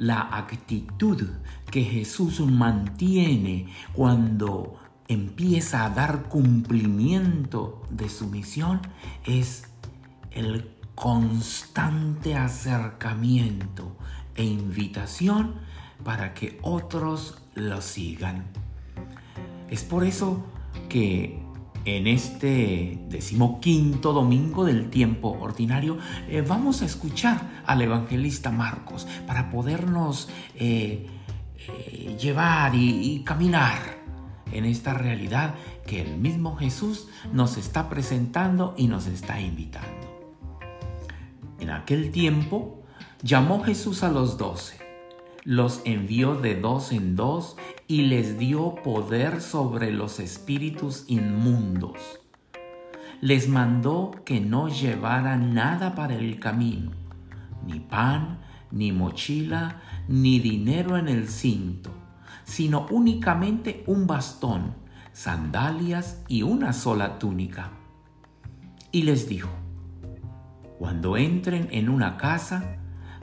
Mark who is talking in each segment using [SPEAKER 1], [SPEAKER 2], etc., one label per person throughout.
[SPEAKER 1] la actitud que Jesús mantiene cuando empieza a dar cumplimiento de su misión es el constante acercamiento e invitación para que otros lo sigan. Es por eso que en este decimoquinto domingo del tiempo ordinario eh, vamos a escuchar al evangelista Marcos para podernos eh, eh, llevar y caminar en esta realidad que el mismo Jesús nos está presentando y nos está invitando. En aquel tiempo llamó Jesús a los doce, los envió de dos en dos y les dio poder sobre los espíritus inmundos. Les mandó que no llevaran nada para el camino, ni pan, ni mochila, ni dinero en el cinto, sino únicamente un bastón, sandalias y una sola túnica. Y les dijo, cuando entren en una casa,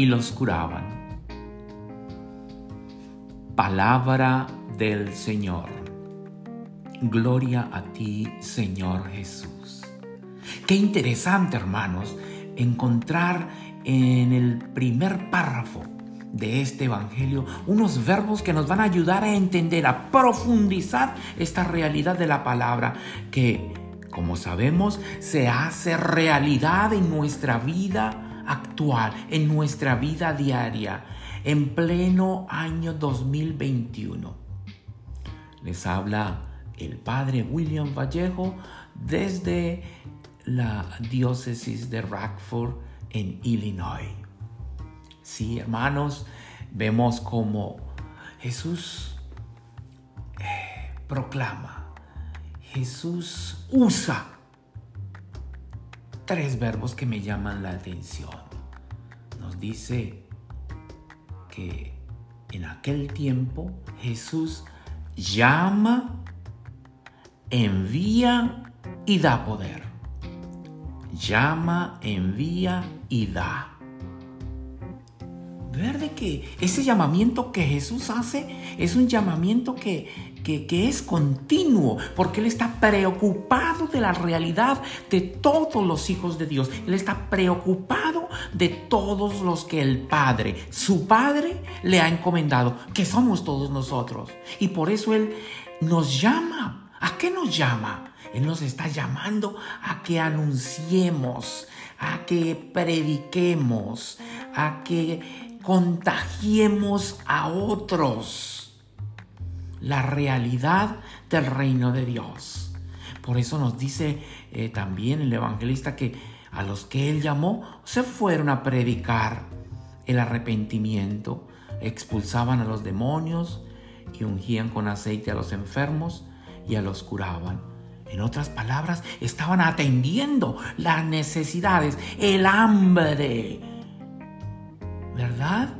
[SPEAKER 1] y los curaban. Palabra del Señor. Gloria a ti, Señor Jesús. Qué interesante, hermanos, encontrar en el primer párrafo de este Evangelio unos verbos que nos van a ayudar a entender, a profundizar esta realidad de la palabra que, como sabemos, se hace realidad en nuestra vida actual, en nuestra vida diaria, en pleno año 2021. Les habla el padre William Vallejo desde la diócesis de Rockford en Illinois. Sí, hermanos, vemos como Jesús eh, proclama, Jesús usa tres verbos que me llaman la atención. Nos dice que en aquel tiempo Jesús llama, envía y da poder. Llama, envía y da. Ver de que ese llamamiento que Jesús hace es un llamamiento que, que, es continuo, porque Él está preocupado de la realidad de todos los hijos de Dios. Él está preocupado de todos los que el Padre, su Padre, le ha encomendado, que somos todos nosotros. Y por eso Él nos llama. ¿A qué nos llama? Él nos está llamando a que anunciemos, a que prediquemos, a que contagiemos a otros la realidad del reino de Dios. Por eso nos dice eh, también el evangelista que a los que él llamó se fueron a predicar el arrepentimiento, expulsaban a los demonios y ungían con aceite a los enfermos y a los curaban. En otras palabras, estaban atendiendo las necesidades, el hambre, ¿verdad?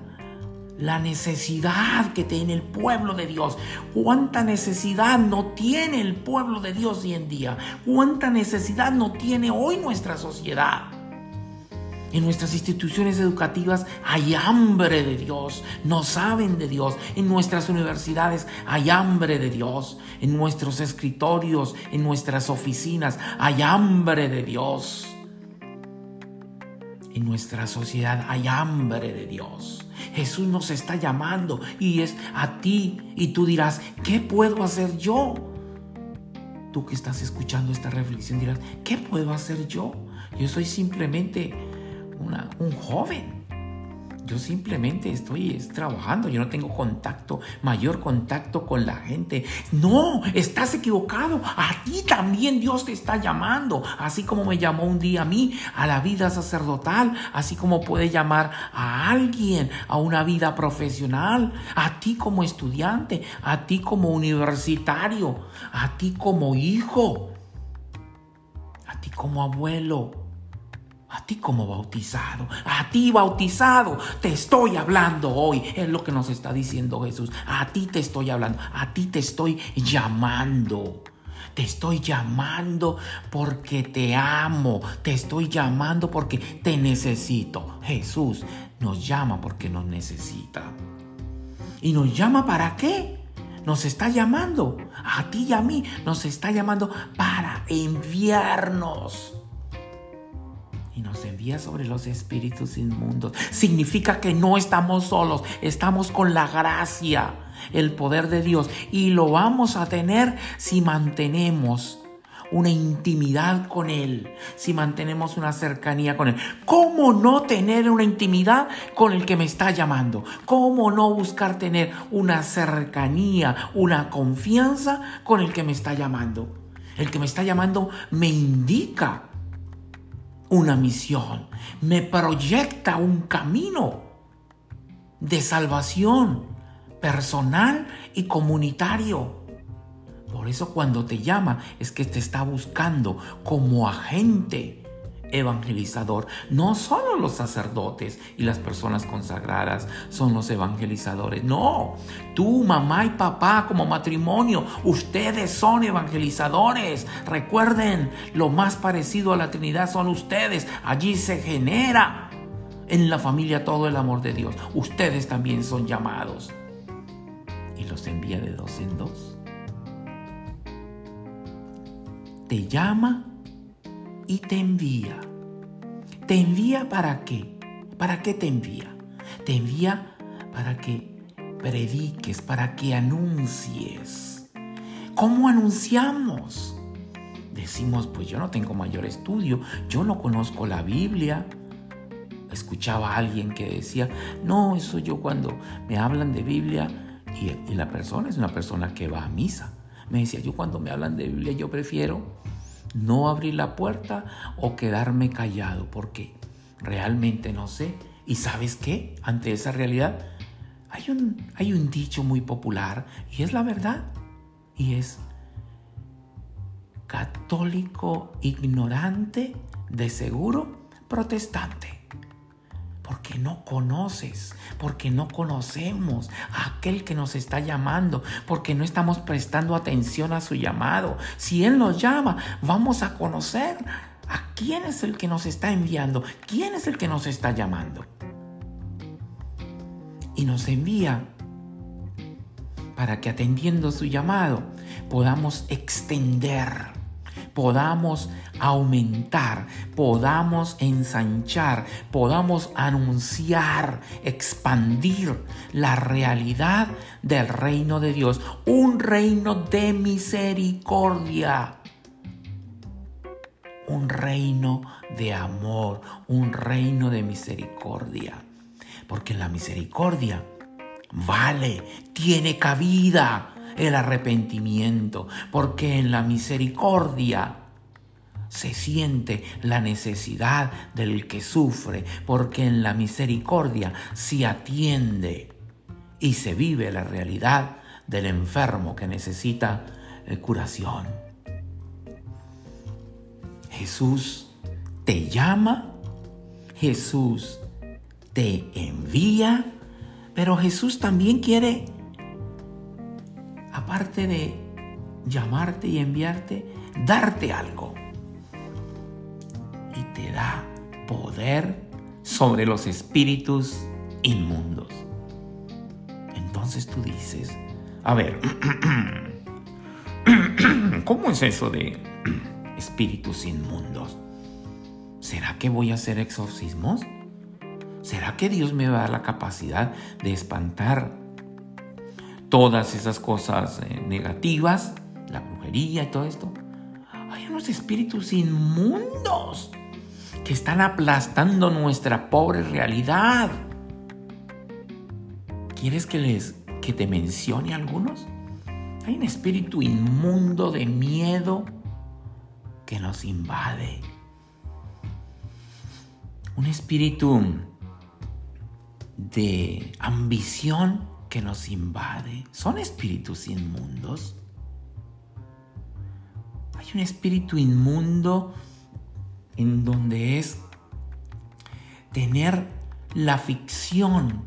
[SPEAKER 1] La necesidad que tiene el pueblo de Dios. ¿Cuánta necesidad no tiene el pueblo de Dios hoy en día? ¿Cuánta necesidad no tiene hoy nuestra sociedad? En nuestras instituciones educativas hay hambre de Dios, no saben de Dios. En nuestras universidades hay hambre de Dios. En nuestros escritorios, en nuestras oficinas hay hambre de Dios. En nuestra sociedad hay hambre de Dios. Jesús nos está llamando y es a ti. Y tú dirás, ¿qué puedo hacer yo? Tú que estás escuchando esta reflexión dirás, ¿qué puedo hacer yo? Yo soy simplemente un joven. Yo simplemente estoy trabajando, yo no tengo contacto, mayor contacto con la gente. No, estás equivocado. A ti también Dios te está llamando, así como me llamó un día a mí, a la vida sacerdotal, así como puede llamar a alguien a una vida profesional, a ti como estudiante, a ti como universitario, a ti como hijo, a ti como abuelo a ti como bautizado, a ti bautizado, te estoy hablando hoy. Es lo que nos está diciendo Jesús. A ti te estoy hablando, a ti te estoy llamando. Te estoy llamando porque te amo. Te estoy llamando porque te necesito. Jesús nos llama porque nos necesita. ¿Y nos llama para qué? Nos está llamando. A ti y a mí nos está llamando para enviarnos sobre los espíritus inmundos. Significa que no estamos solos, estamos con la gracia, el poder de Dios y lo vamos a tener si mantenemos una intimidad con Él, si mantenemos una cercanía con Él. ¿Cómo no tener una intimidad con el que me está llamando? ¿Cómo no buscar tener una cercanía, una confianza con el que me está llamando? El que me está llamando me indica una misión, me proyecta un camino de salvación personal y comunitario. Por eso cuando te llama es que te está buscando como agente evangelizador. No solo los sacerdotes y las personas consagradas son los evangelizadores. No, tú, mamá y papá como matrimonio, ustedes son evangelizadores. Recuerden, lo más parecido a la Trinidad son ustedes. Allí se genera en la familia todo el amor de Dios. Ustedes también son llamados. Y los envía de dos en dos. Te llama y te envía. ¿Te envía para qué? ¿Para qué te envía? Te envía para que prediques, para que anuncies. ¿Cómo anunciamos? Decimos, pues yo no tengo mayor estudio, yo no conozco la Biblia. Escuchaba a alguien que decía, no, eso yo cuando me hablan de Biblia, y, y la persona es una persona que va a misa, me decía, yo cuando me hablan de Biblia yo prefiero no abrir la puerta o quedarme callado porque realmente no sé. ¿Y sabes qué? Ante esa realidad hay un, hay un dicho muy popular y es la verdad. Y es católico ignorante, de seguro protestante porque no conoces, porque no conocemos a aquel que nos está llamando, porque no estamos prestando atención a su llamado. Si Él nos llama, vamos a conocer a quién es el que nos está enviando, quién es el que nos está llamando. Y nos envía para que atendiendo su llamado podamos extender podamos aumentar, podamos ensanchar, podamos anunciar, expandir la realidad del reino de Dios, un reino de misericordia. Un reino de amor, un reino de misericordia. Porque la misericordia vale, tiene cabida el arrepentimiento, porque en la misericordia se siente la necesidad del que sufre, porque en la misericordia se atiende y se vive la realidad del enfermo que necesita eh, curación. Jesús te llama, Jesús te envía, pero Jesús también quiere aparte de llamarte y enviarte, darte algo. Y te da poder sobre los espíritus inmundos. Entonces tú dices, a ver, ¿cómo es eso de espíritus inmundos? ¿Será que voy a hacer exorcismos? ¿Será que Dios me va a dar la capacidad de espantar todas esas cosas eh, negativas, la brujería y todo esto, hay unos espíritus inmundos que están aplastando nuestra pobre realidad. ¿Quieres que les que te mencione algunos? Hay un espíritu inmundo de miedo que nos invade. Un espíritu de ambición que nos invade. Son espíritus inmundos. Hay un espíritu inmundo en donde es tener la ficción.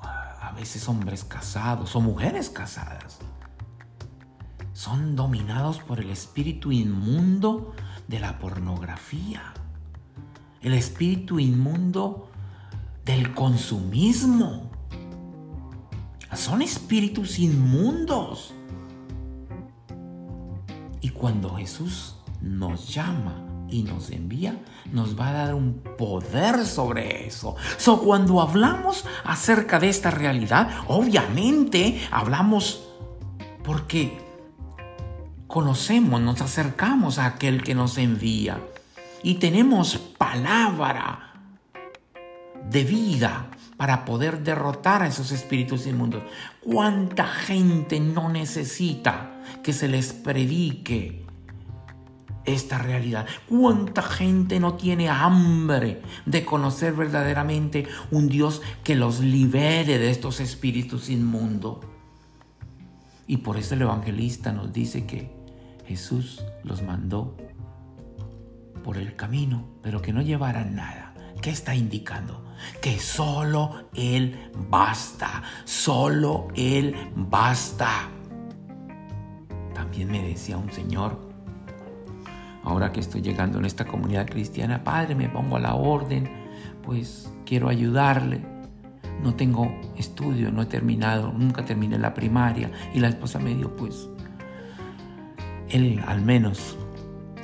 [SPEAKER 1] A veces hombres casados o mujeres casadas son dominados por el espíritu inmundo de la pornografía, el espíritu inmundo del consumismo. Son espíritus inmundos. Y cuando Jesús nos llama y nos envía, nos va a dar un poder sobre eso. So, cuando hablamos acerca de esta realidad, obviamente hablamos porque conocemos, nos acercamos a aquel que nos envía y tenemos palabra de vida para poder derrotar a esos espíritus inmundos. ¿Cuánta gente no necesita que se les predique esta realidad? ¿Cuánta gente no tiene hambre de conocer verdaderamente un Dios que los libere de estos espíritus inmundos? Y por eso el evangelista nos dice que Jesús los mandó por el camino, pero que no llevaran nada. ¿Qué está indicando? Que solo Él basta, solo Él basta. También me decía un señor, ahora que estoy llegando en esta comunidad cristiana, Padre, me pongo a la orden, pues quiero ayudarle. No tengo estudio, no he terminado, nunca terminé la primaria. Y la esposa me dijo, pues, él al menos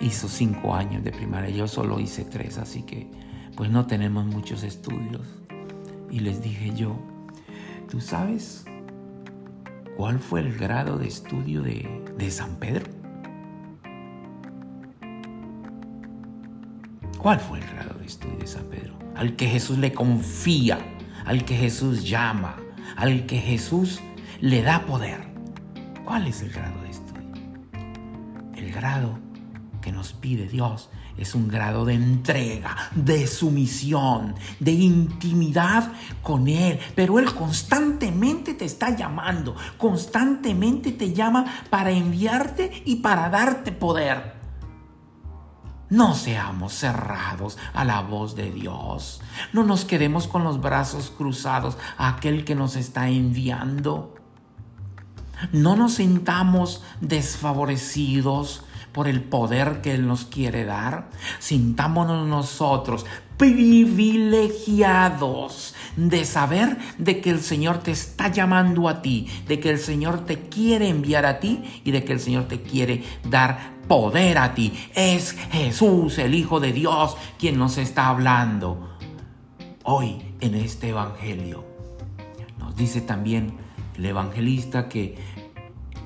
[SPEAKER 1] hizo cinco años de primaria, yo solo hice tres, así que pues no tenemos muchos estudios. Y les dije yo, ¿tú sabes cuál fue el grado de estudio de, de San Pedro? ¿Cuál fue el grado de estudio de San Pedro? Al que Jesús le confía, al que Jesús llama, al que Jesús le da poder. ¿Cuál es el grado de estudio? El grado que nos pide Dios es un grado de entrega, de sumisión, de intimidad con Él. Pero Él constantemente te está llamando, constantemente te llama para enviarte y para darte poder. No seamos cerrados a la voz de Dios. No nos quedemos con los brazos cruzados a aquel que nos está enviando. No nos sintamos desfavorecidos por el poder que Él nos quiere dar. Sintámonos nosotros privilegiados de saber de que el Señor te está llamando a ti, de que el Señor te quiere enviar a ti y de que el Señor te quiere dar poder a ti. Es Jesús, el Hijo de Dios, quien nos está hablando hoy en este Evangelio. Nos dice también el evangelista que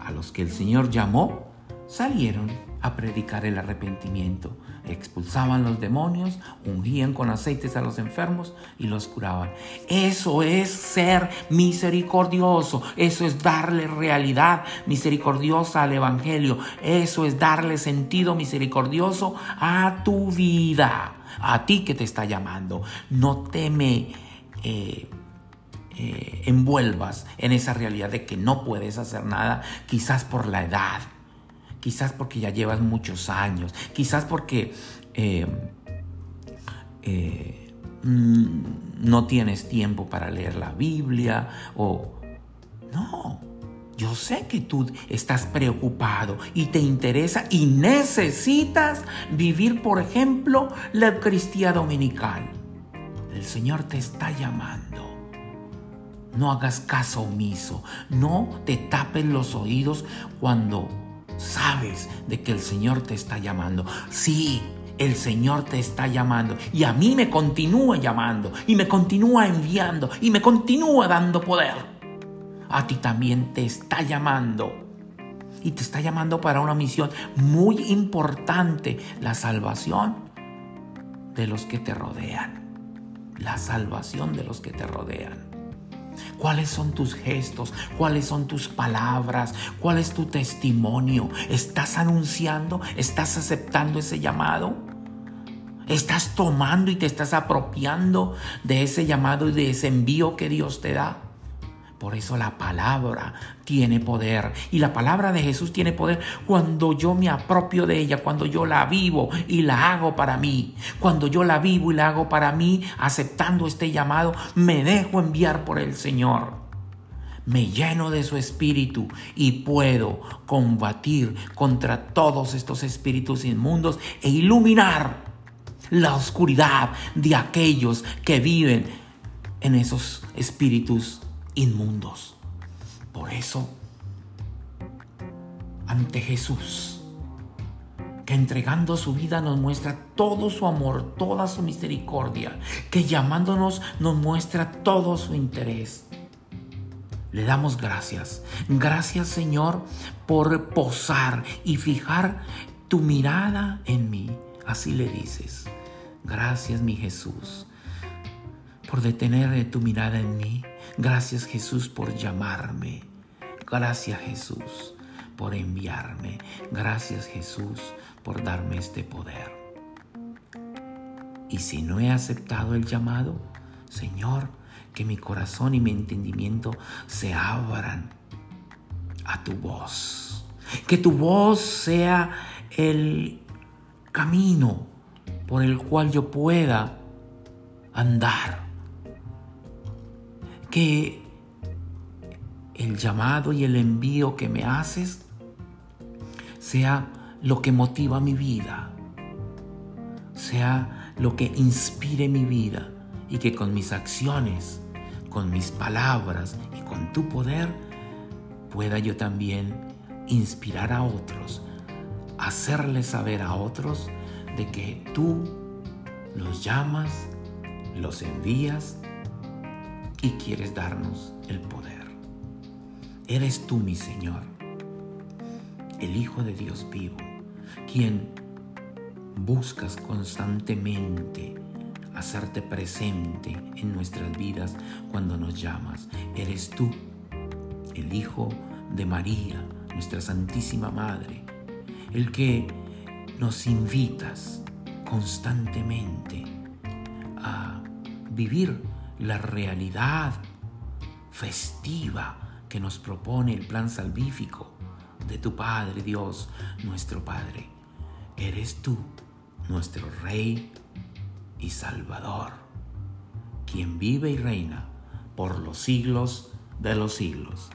[SPEAKER 1] a los que el Señor llamó salieron a predicar el arrepentimiento. Expulsaban los demonios, ungían con aceites a los enfermos y los curaban. Eso es ser misericordioso, eso es darle realidad misericordiosa al Evangelio, eso es darle sentido misericordioso a tu vida, a ti que te está llamando. No teme... Eh, eh, envuelvas en esa realidad de que no puedes hacer nada, quizás por la edad, quizás porque ya llevas muchos años, quizás porque eh, eh, mm, no tienes tiempo para leer la Biblia o... No, yo sé que tú estás preocupado y te interesa y necesitas vivir, por ejemplo, la Eucaristía Dominical. El Señor te está llamando. No hagas caso omiso. No te tapes los oídos cuando sabes de que el Señor te está llamando. Sí, el Señor te está llamando y a mí me continúa llamando y me continúa enviando y me continúa dando poder. A ti también te está llamando y te está llamando para una misión muy importante, la salvación de los que te rodean. la salvación de los que te rodean. ¿Cuáles son tus gestos? ¿Cuáles son tus palabras? ¿Cuál es tu testimonio? ¿Estás anunciando? ¿Estás aceptando ese llamado? ¿Estás tomando y te estás apropiando de ese llamado y de ese envío que Dios te da? Por eso la palabra tiene poder. Y la palabra de Jesús tiene poder cuando yo me apropio de ella, cuando yo la vivo y la hago para mí. Cuando yo la vivo y la hago para mí, aceptando este llamado, me dejo enviar por el Señor. Me lleno de su espíritu y puedo combatir contra todos estos espíritus inmundos e iluminar la oscuridad de aquellos que viven en esos espíritus inmundos. Por eso, ante Jesús, que entregando su vida nos muestra todo su amor, toda su misericordia, que llamándonos nos muestra todo su interés. Le damos gracias. Gracias Señor por posar y fijar tu mirada en mí. Así le dices. Gracias mi Jesús por detener tu mirada en mí. Gracias Jesús por llamarme. Gracias Jesús por enviarme. Gracias Jesús por darme este poder. Y si no he aceptado el llamado, Señor, que mi corazón y mi entendimiento se abran a tu voz. Que tu voz sea el camino por el cual yo pueda andar que el llamado y el envío que me haces sea lo que motiva mi vida, sea lo que inspire mi vida y que con mis acciones, con mis palabras y con tu poder pueda yo también inspirar a otros, hacerles saber a otros de que tú los llamas, los envías y quieres darnos el poder. Eres tú, mi Señor, el Hijo de Dios vivo, quien buscas constantemente hacerte presente en nuestras vidas cuando nos llamas. Eres tú, el Hijo de María, nuestra Santísima Madre, el que nos invitas constantemente a vivir la realidad festiva que nos propone el plan salvífico de tu Padre Dios, nuestro Padre. Eres tú, nuestro Rey y Salvador, quien vive y reina por los siglos de los siglos.